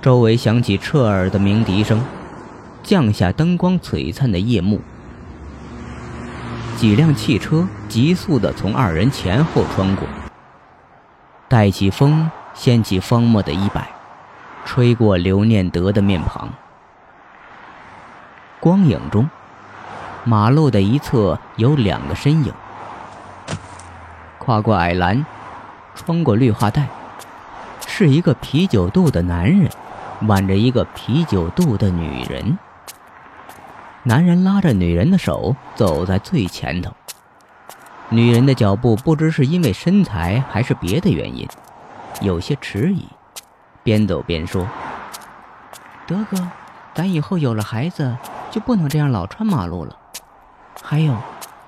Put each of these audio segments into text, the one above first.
周围响起彻耳的鸣笛声，降下灯光璀璨的夜幕。几辆汽车急速地从二人前后穿过，带起风，掀起方墨的衣摆，吹过刘念德的面庞。光影中，马路的一侧有两个身影，跨过矮栏，穿过绿化带，是一个啤酒肚的男人，挽着一个啤酒肚的女人。男人拉着女人的手走在最前头，女人的脚步不知是因为身材还是别的原因，有些迟疑，边走边说：“德哥，咱以后有了孩子。”就不能这样老穿马路了，还有，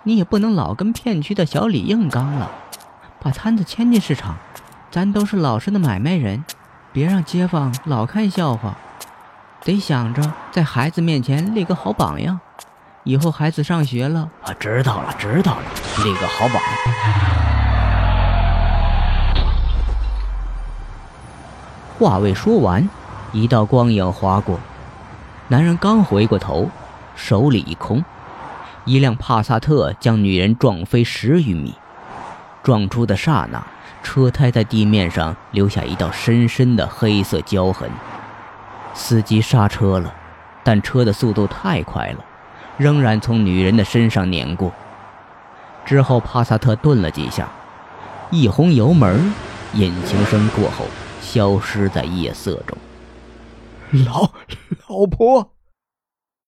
你也不能老跟片区的小李硬刚了，把摊子迁进市场，咱都是老实的买卖人，别让街坊老看笑话，得想着在孩子面前立个好榜样，以后孩子上学了，啊，知道了，知道了，立个好榜。话未说完，一道光影划过。男人刚回过头，手里一空，一辆帕萨特将女人撞飞十余米。撞出的刹那，车胎在地面上留下一道深深的黑色胶痕。司机刹车了，但车的速度太快了，仍然从女人的身上碾过。之后，帕萨特顿了几下，一轰油门，引擎声过后，消失在夜色中。老老婆。